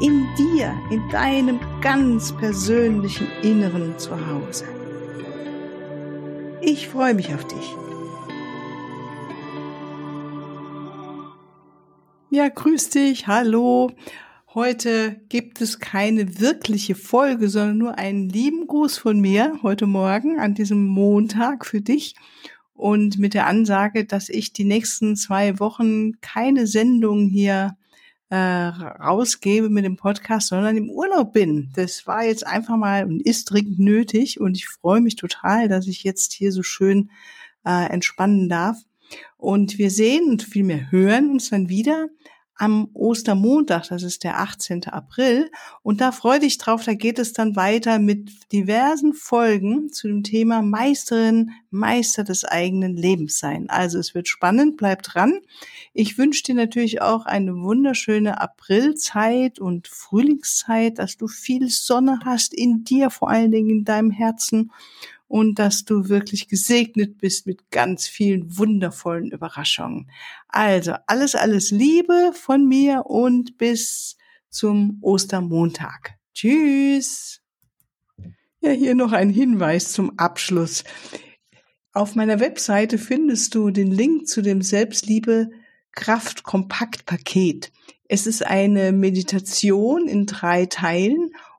In dir, in deinem ganz persönlichen Inneren zu Hause. Ich freue mich auf dich. Ja, grüß dich, hallo. Heute gibt es keine wirkliche Folge, sondern nur einen lieben Gruß von mir heute Morgen an diesem Montag für dich und mit der Ansage, dass ich die nächsten zwei Wochen keine Sendung hier äh, rausgebe mit dem Podcast, sondern im Urlaub bin. Das war jetzt einfach mal und ist dringend nötig und ich freue mich total, dass ich jetzt hier so schön äh, entspannen darf. Und wir sehen und vielmehr hören uns dann wieder am Ostermontag, das ist der 18. April. Und da freue dich drauf, da geht es dann weiter mit diversen Folgen zu dem Thema Meisterin, Meister des eigenen Lebens sein. Also es wird spannend, bleib dran. Ich wünsche dir natürlich auch eine wunderschöne Aprilzeit und Frühlingszeit, dass du viel Sonne hast in dir, vor allen Dingen in deinem Herzen und dass du wirklich gesegnet bist mit ganz vielen wundervollen Überraschungen. Also alles, alles Liebe von mir und bis zum Ostermontag. Tschüss. Ja, hier noch ein Hinweis zum Abschluss. Auf meiner Webseite findest du den Link zu dem Selbstliebe Kraft Kompakt Paket. Es ist eine Meditation in drei Teilen